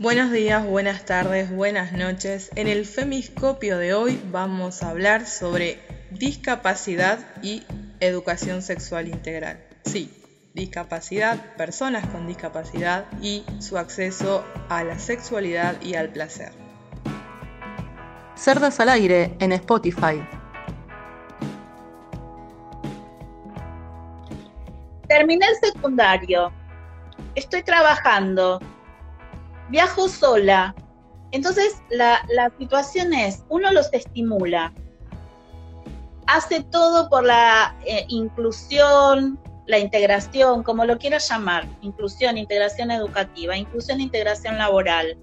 Buenos días, buenas tardes, buenas noches. En el Femiscopio de hoy vamos a hablar sobre discapacidad y educación sexual integral. Sí, discapacidad, personas con discapacidad y su acceso a la sexualidad y al placer. Cerdas al aire en Spotify. Terminé el secundario. Estoy trabajando viajo sola. Entonces la, situación es, uno los estimula, hace todo por la eh, inclusión, la integración, como lo quiero llamar, inclusión, integración educativa, inclusión, integración laboral.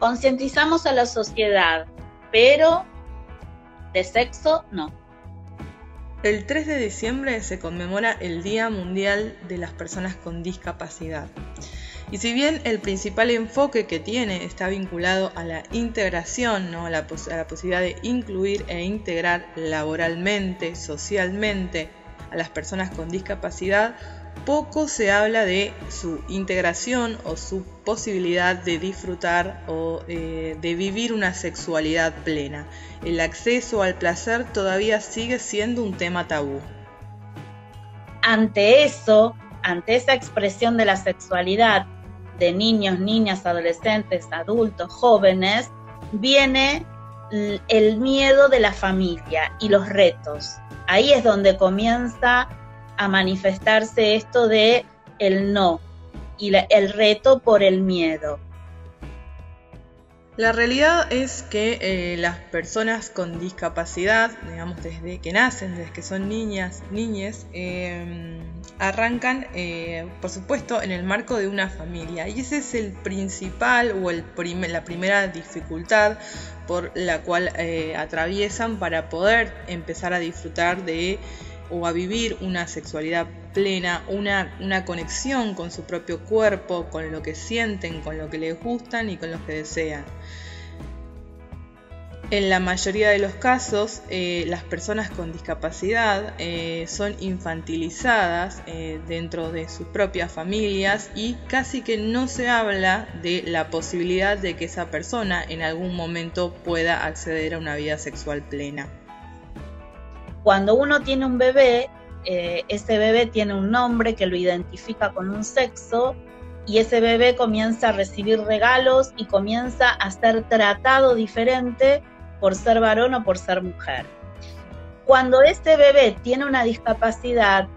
Concientizamos a la sociedad, pero de sexo no. El 3 de diciembre se conmemora el Día Mundial de las Personas con Discapacidad. Y si bien el principal enfoque que tiene está vinculado a la integración, ¿no? a, la posibilidad de incluir e integrar laboralmente, socialmente a las personas con discapacidad, poco se habla de su integración o su posibilidad de disfrutar o eh, de vivir una sexualidad plena. El acceso al placer todavía sigue siendo un tema tabú. Ante eso, ante esa expresión de la sexualidad de niños, niñas, adolescentes, adultos, jóvenes, viene el miedo de la familia y los retos. Ahí es donde comienza a manifestarse esto de el no y el reto por el miedo. La realidad es que eh, las personas con discapacidad, digamos desde que nacen, desde que son niñas, niñes, em, arrancan, eh, por supuesto, en el marco de una familia. Y ese es el principal o el la primera dificultad por la cual eh, atraviesan para poder empezar a disfrutar de o a vivir una sexualidad plena, una, una conexión con su propio cuerpo, con lo que sienten, con lo que les gustan y con lo que desean. En la mayoría de los casos, eh, las personas con discapacidad eh, son infantilizadas eh, dentro de sus propias familias y casi que no se habla de la posibilidad de que esa persona en algún momento pueda acceder a una vida sexual plena. Cuando uno tiene un bebé, ese bebé tiene un nombre que lo identifica con un sexo y ese bebé comienza a recibir regalos y comienza a ser tratado diferente por ser varón o por ser mujer. Cuando este bebé tiene una discapacidad,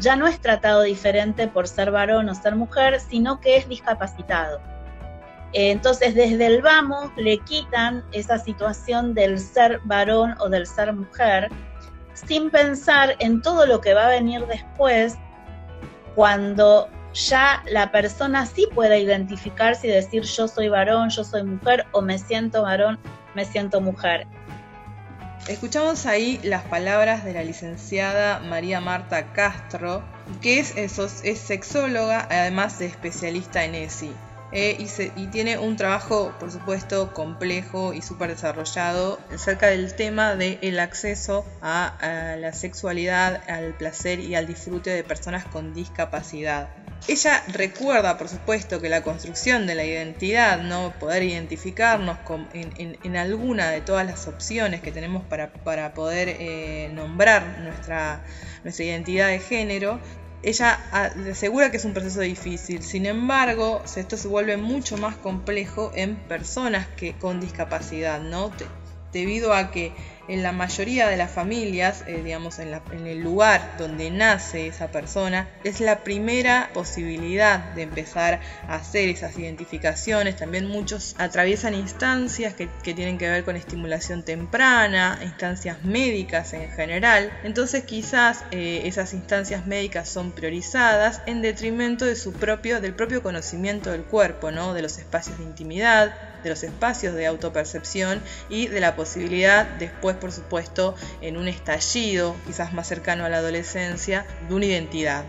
ya no es tratado diferente por ser varón o ser mujer, sino que es discapacitado. Entonces, desde el vamos le quitan esa situación del ser varón o del ser mujer, sin pensar en todo lo que va a venir después, cuando ya la persona sí pueda identificarse y decir yo soy varón, yo soy mujer o me siento varón, me siento mujer. Escuchamos ahí las palabras de la licenciada María Marta Castro, que es, sexóloga, además de especialista en ESI. Eh, y, tiene un trabajo, por supuesto, complejo y súper desarrollado acerca del tema del acceso a, la sexualidad, al placer y al disfrute de personas con discapacidad. Ella recuerda, por supuesto, que la construcción de la identidad, ¿no? poder identificarnos en, alguna de todas las opciones que tenemos para, poder eh, nombrar nuestra, nuestra identidad de género, ella asegura que es un proceso difícil, sin embargo, esto se vuelve mucho más complejo en personas que con discapacidad, ¿no? debido a que en la mayoría de las familias, eh, digamos, en, el lugar donde nace esa persona, es la primera posibilidad de empezar a hacer esas identificaciones. También muchos atraviesan instancias que, tienen que ver con estimulación temprana, instancias médicas en general. Entonces quizás eh, esas instancias médicas son priorizadas en detrimento de su propio, del propio conocimiento del cuerpo, ¿no? de los espacios de intimidad, de los espacios de autopercepción y de la posibilidad después, por supuesto, en un estallido quizás más cercano a la adolescencia, de una identidad.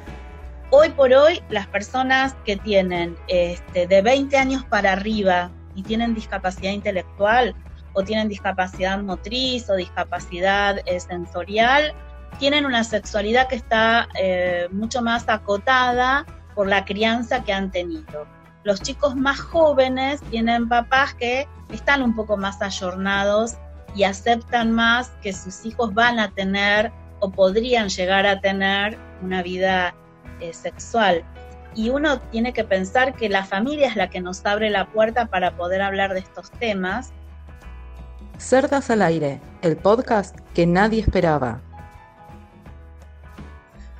Hoy por hoy, las personas que tienen este, de 20 años para arriba y tienen discapacidad intelectual o tienen discapacidad motriz o discapacidad eh, sensorial, tienen una sexualidad que está eh, mucho más acotada por la crianza que han tenido los chicos más jóvenes tienen papás que están un poco más ayornados y aceptan más que sus hijos van a tener o podrían llegar a tener una vida eh, sexual. Y uno tiene que pensar que la familia es la que nos abre la puerta para poder hablar de estos temas. Cerdas al aire, el podcast que nadie esperaba.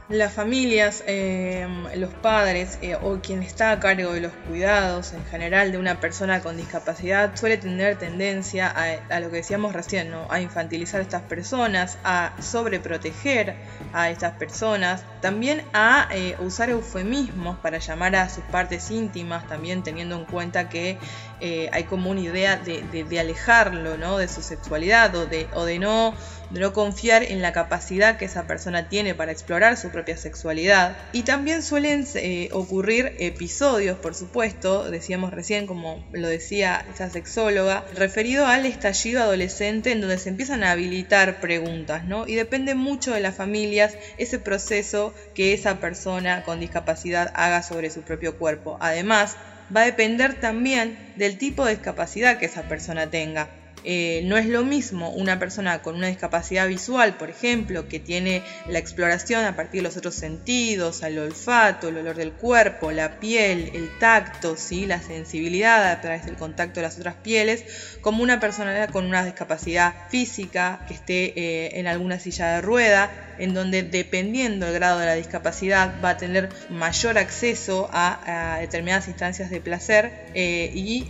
Las familias, em, los padres eh, o quien está a cargo de los cuidados en general de una persona con discapacidad suele tener tendencia a, lo que decíamos recién, ¿no? a infantilizar a estas personas, a sobreproteger a estas personas, también a eh, usar eufemismos para llamar a sus partes íntimas, también teniendo en cuenta que eh, hay como una idea de, alejarlo ¿no? de su sexualidad o de, o de no no confiar en la capacidad que esa persona tiene para explorar su propia sexualidad. Y también suelen eh, ocurrir episodios, por supuesto, decíamos recién, como lo decía esa sexóloga, referido al estallido adolescente en donde se empiezan a habilitar preguntas, ¿no? Y depende mucho de las familias ese proceso que esa persona con discapacidad haga sobre su propio cuerpo. Además, va a depender también del tipo de discapacidad que esa persona tenga. Eh, no es lo mismo una persona con una discapacidad visual, por ejemplo, que tiene la exploración a partir de los otros sentidos, el olfato, el olor del cuerpo, la piel, el tacto, ¿sí? la sensibilidad a través del contacto de las otras pieles, como una persona con una discapacidad física que esté eh, en alguna silla de rueda, en donde dependiendo del grado de la discapacidad va a tener mayor acceso a, determinadas instancias de placer eh, y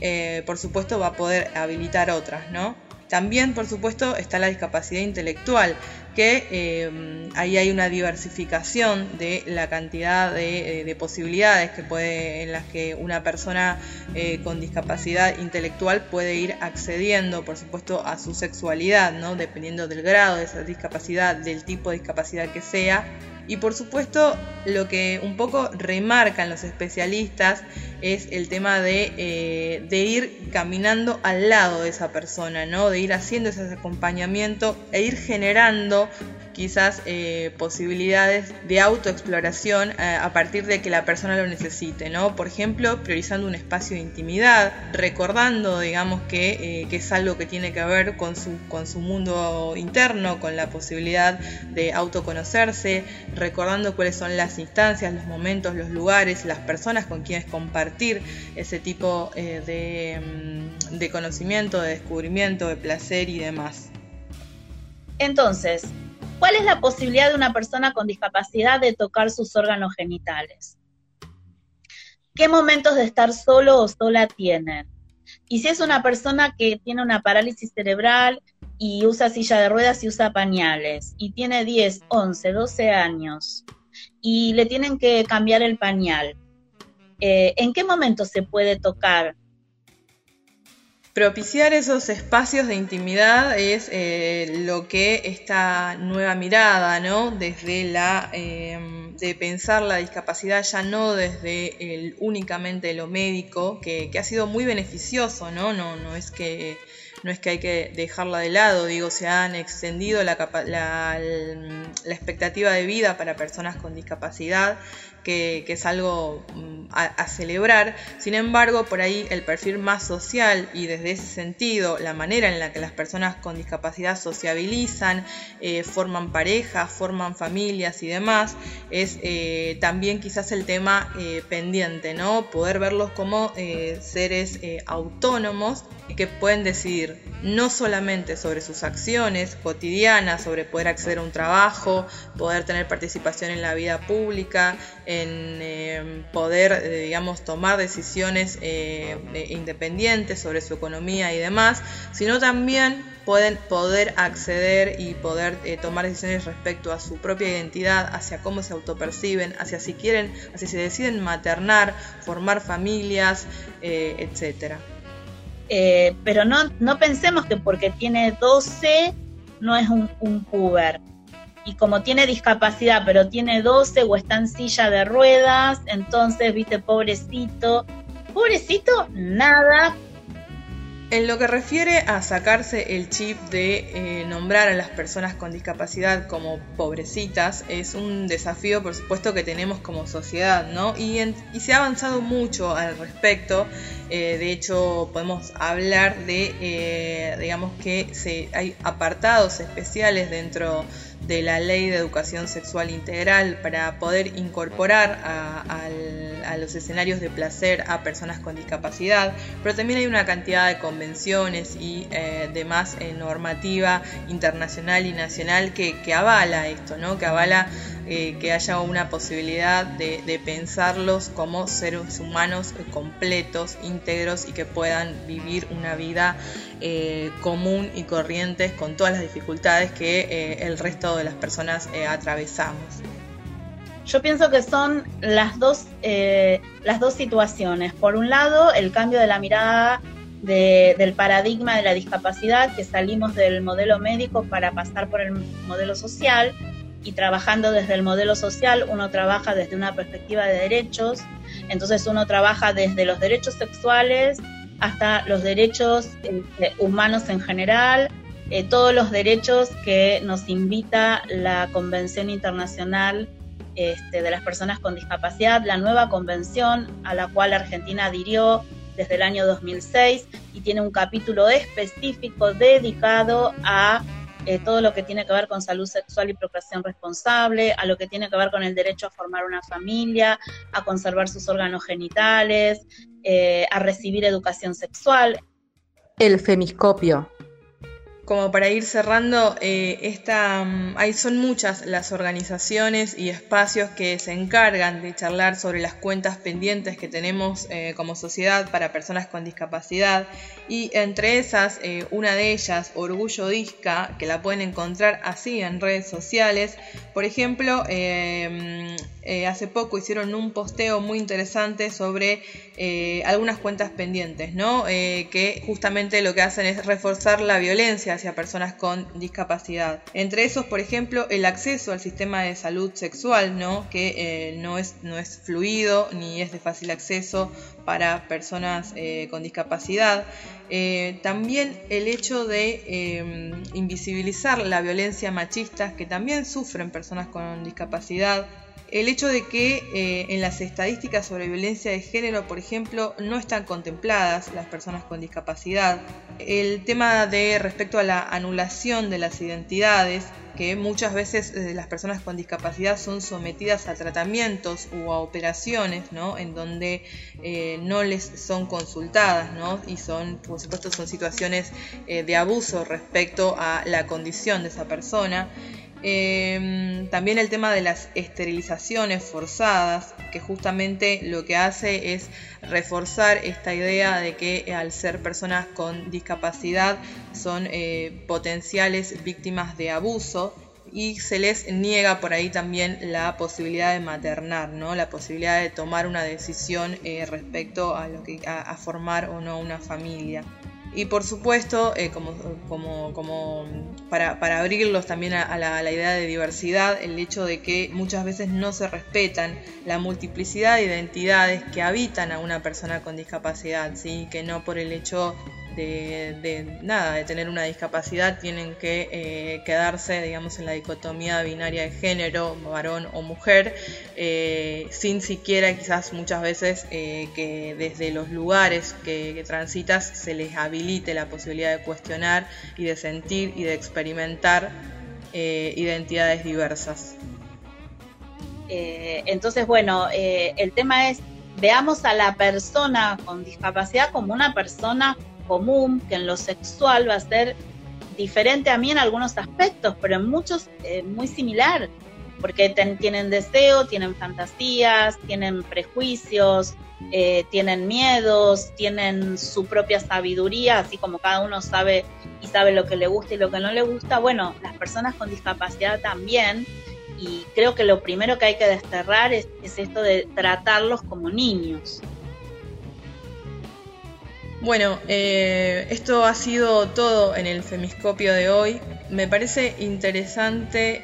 por supuesto va a poder habilitar otras, ¿no? También, por supuesto, está la discapacidad intelectual, que eh, ahí hay una diversificación de la cantidad de, eh, posibilidades que puede, en las que una persona eh, con discapacidad intelectual puede ir accediendo, por supuesto, a su sexualidad, ¿no? dependiendo del grado de esa discapacidad, del tipo de discapacidad que sea y por supuesto, lo que un poco remarcan los especialistas es el tema de, eh, de, ir caminando al lado de esa persona, ¿no? De ir haciendo ese acompañamiento e ir generando quizás eh, posibilidades de autoexploración eh, a partir de que la persona lo necesite, ¿no? Por ejemplo, priorizando un espacio de intimidad, recordando, digamos, que, eh, que, es algo que tiene que ver con su, con su mundo interno, con la posibilidad de autoconocerse, recordando cuáles son las instancias, los momentos, los lugares, las personas con quienes compartir ese tipo de, mm, de conocimiento, de descubrimiento, de placer y demás. Entonces, ¿Cuál es la posibilidad de una persona con discapacidad de tocar sus órganos genitales? ¿Qué momentos de estar solo o sola tienen? Y si es una persona que tiene una parálisis cerebral y usa silla de ruedas y usa pañales, y tiene 10, 11, 12 años, y le tienen que cambiar el pañal, eh, ¿en qué momento se puede tocar Propiciar esos espacios de intimidad es eh, lo que esta nueva mirada, ¿no? Desde la em, de pensar la discapacidad ya no desde el únicamente lo médico, que, ha sido muy beneficioso, ¿no? No, no es que no es que hay que dejarla de lado, digo, se han extendido la, la expectativa de vida para personas con discapacidad que, es algo mm, a, celebrar. Sin embargo, por ahí el perfil más social y desde ese sentido, la manera en la que las personas con discapacidad sociabilizan, eh, forman parejas, forman familias y demás, es eh, también quizás el tema eh, pendiente, ¿no? Poder verlos como seres autónomos que pueden decidir no solamente sobre sus acciones cotidianas, sobre poder acceder a un trabajo, poder tener participación en la vida pública, en eh, poder, eh, digamos, tomar decisiones eh, independientes sobre su economía y demás, sino también pueden poder acceder y poder tomar decisiones respecto a su propia identidad, hacia cómo se autoperciben, hacia si quieren, hacia si deciden maternar, formar familias, etcétera. pero no, no pensemos que porque tiene 12 no es un, un y como tiene discapacidad, pero tiene 12 o está en silla de ruedas, entonces, viste, pobrecito. Pobrecito, nada, En lo que refiere a sacarse el chip de eh, nombrar a las personas con discapacidad como pobrecitas, es un desafío por supuesto que tenemos como sociedad, ¿no? Y, se ha avanzado mucho al respecto, eh, de hecho podemos hablar de, eh, digamos que hay apartados especiales dentro de la ley de educación sexual integral para poder incorporar a, los escenarios de placer a personas con discapacidad, pero también hay una cantidad de convenciones y eh, demás eh, normativa internacional y nacional que, avala esto, ¿no? que avala eh, que haya una posibilidad de, pensarlos como seres humanos completos, íntegros y que puedan vivir una vida común y corriente con todas las dificultades que el resto de las personas atravesamos. Yo pienso que son las dos, las dos situaciones. Por un lado, el cambio de la mirada del paradigma de la discapacidad, que salimos del modelo médico para pasar por el modelo social, y trabajando desde el modelo social, uno trabaja desde una perspectiva de derechos, entonces uno trabaja desde los derechos sexuales hasta los derechos este, humanos en general, eh, todos los derechos que nos invita la Convención Internacional este, de las Personas con Discapacidad, la nueva convención a la cual Argentina adhirió desde el año 2006 y tiene un capítulo específico dedicado a eh, todo lo que tiene que ver con salud sexual y procreación responsable, a lo que tiene que ver con el derecho a formar una familia, a conservar sus órganos genitales, eh, a recibir educación sexual. El femiscopio, como para ir cerrando, eh, esta, mm, hay, son muchas las organizaciones y espacios que se encargan de charlar sobre las cuentas pendientes que tenemos eh, como sociedad para personas con discapacidad y entre esas, eh, una de ellas, Orgullo Disca, que la pueden encontrar así en redes sociales. Por ejemplo, mm, hace poco hicieron un posteo muy interesante sobre algunas cuentas pendientes, ¿no? que justamente lo que hacen es reforzar la violencia hacia personas con discapacidad. Entre esos, por ejemplo, el acceso al sistema de salud sexual, ¿no? que eh, no, es, no es fluido ni es de fácil acceso para personas eh, con discapacidad. Eh, también el hecho de invisibilizar la violencia machista que también sufren personas con discapacidad el hecho de que eh, en las estadísticas sobre violencia de género, por ejemplo, no están contempladas las personas con discapacidad, el tema de respecto a la anulación de las identidades, que muchas veces eh, las personas con discapacidad son sometidas a tratamientos o a operaciones, ¿no? En donde eh, no les son consultadas, ¿no? Y son, por supuesto, son situaciones de abuso respecto a la condición de esa persona. Em, también el tema de las esterilizaciones forzadas, que justamente lo que hace es reforzar esta idea de que al ser personas con discapacidad son eh, potenciales víctimas de abuso y se les niega por ahí también la posibilidad de maternar, ¿no? la posibilidad de tomar una decisión eh, respecto a, lo que, a formar o no una familia. Y por supuesto, eh, como, como, como para, para, abrirlos también a, la, a, la, idea de diversidad, el hecho de que muchas veces no se respetan la multiplicidad de identidades que habitan a una persona con discapacidad, ¿sí? que no por el hecho de, nada, de tener una discapacidad, tienen que eh, quedarse, digamos, en la dicotomía binaria de género, varón o mujer, eh, sin siquiera quizás muchas veces eh, que desde los lugares que, que, transitas se les habilite la posibilidad de cuestionar y de sentir y de experimentar identidades diversas. entonces, bueno, el tema es veamos a la persona con discapacidad como una persona común, que en lo sexual va a ser diferente a mí en algunos aspectos, pero en muchos eh, muy similar, porque tienen deseo, tienen fantasías, tienen prejuicios, eh, tienen miedos, tienen su propia sabiduría, así como cada uno sabe y sabe lo que le gusta y lo que no le gusta. Bueno, las personas con discapacidad también, y creo que lo primero que hay que desterrar es esto de tratarlos como niños. Bueno, eh, esto ha sido todo en el femiscopio de hoy. Me parece interesante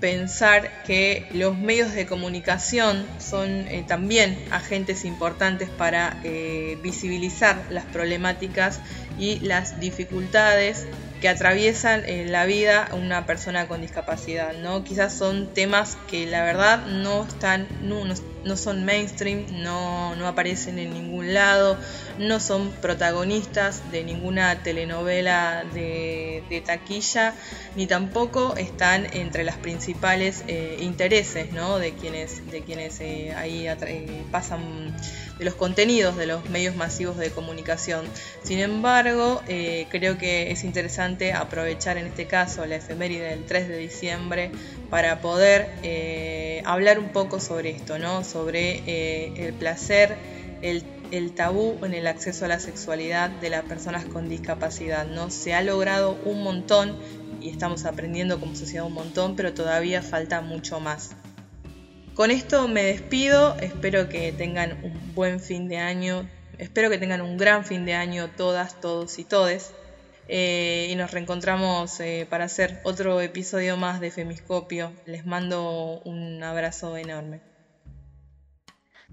pensar que los medios de comunicación son eh, también agentes importantes para eh, visibilizar las problemáticas y las dificultades que atraviesan en la vida una persona con discapacidad, ¿no? Quizás son temas que la verdad no están, no, no son mainstream, no, no, aparecen en ningún lado, no son protagonistas de ninguna telenovela de, taquilla, ni tampoco están entre las principales eh, intereses, ¿no? De quienes, de quienes eh, ahí eh, pasan de los contenidos de los medios masivos de comunicación. Sin embargo, eh, creo que es interesante aprovechar en este caso la efeméride del 3 de diciembre para poder eh, hablar un poco sobre esto, ¿no? sobre eh, el placer, el, tabú en el acceso a la sexualidad de las personas con discapacidad. ¿no? Se ha logrado un montón y estamos aprendiendo como sociedad un montón, pero todavía falta mucho más. Con esto me despido, espero que tengan un buen fin de año, espero que tengan un gran fin de año todas, todos y todes. Eh, y nos reencontramos eh, para hacer otro episodio más de Femiscopio. Les mando un abrazo enorme.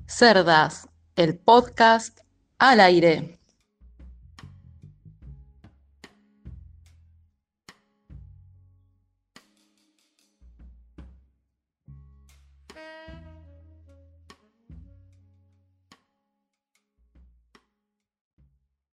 Cerdas, el podcast al aire.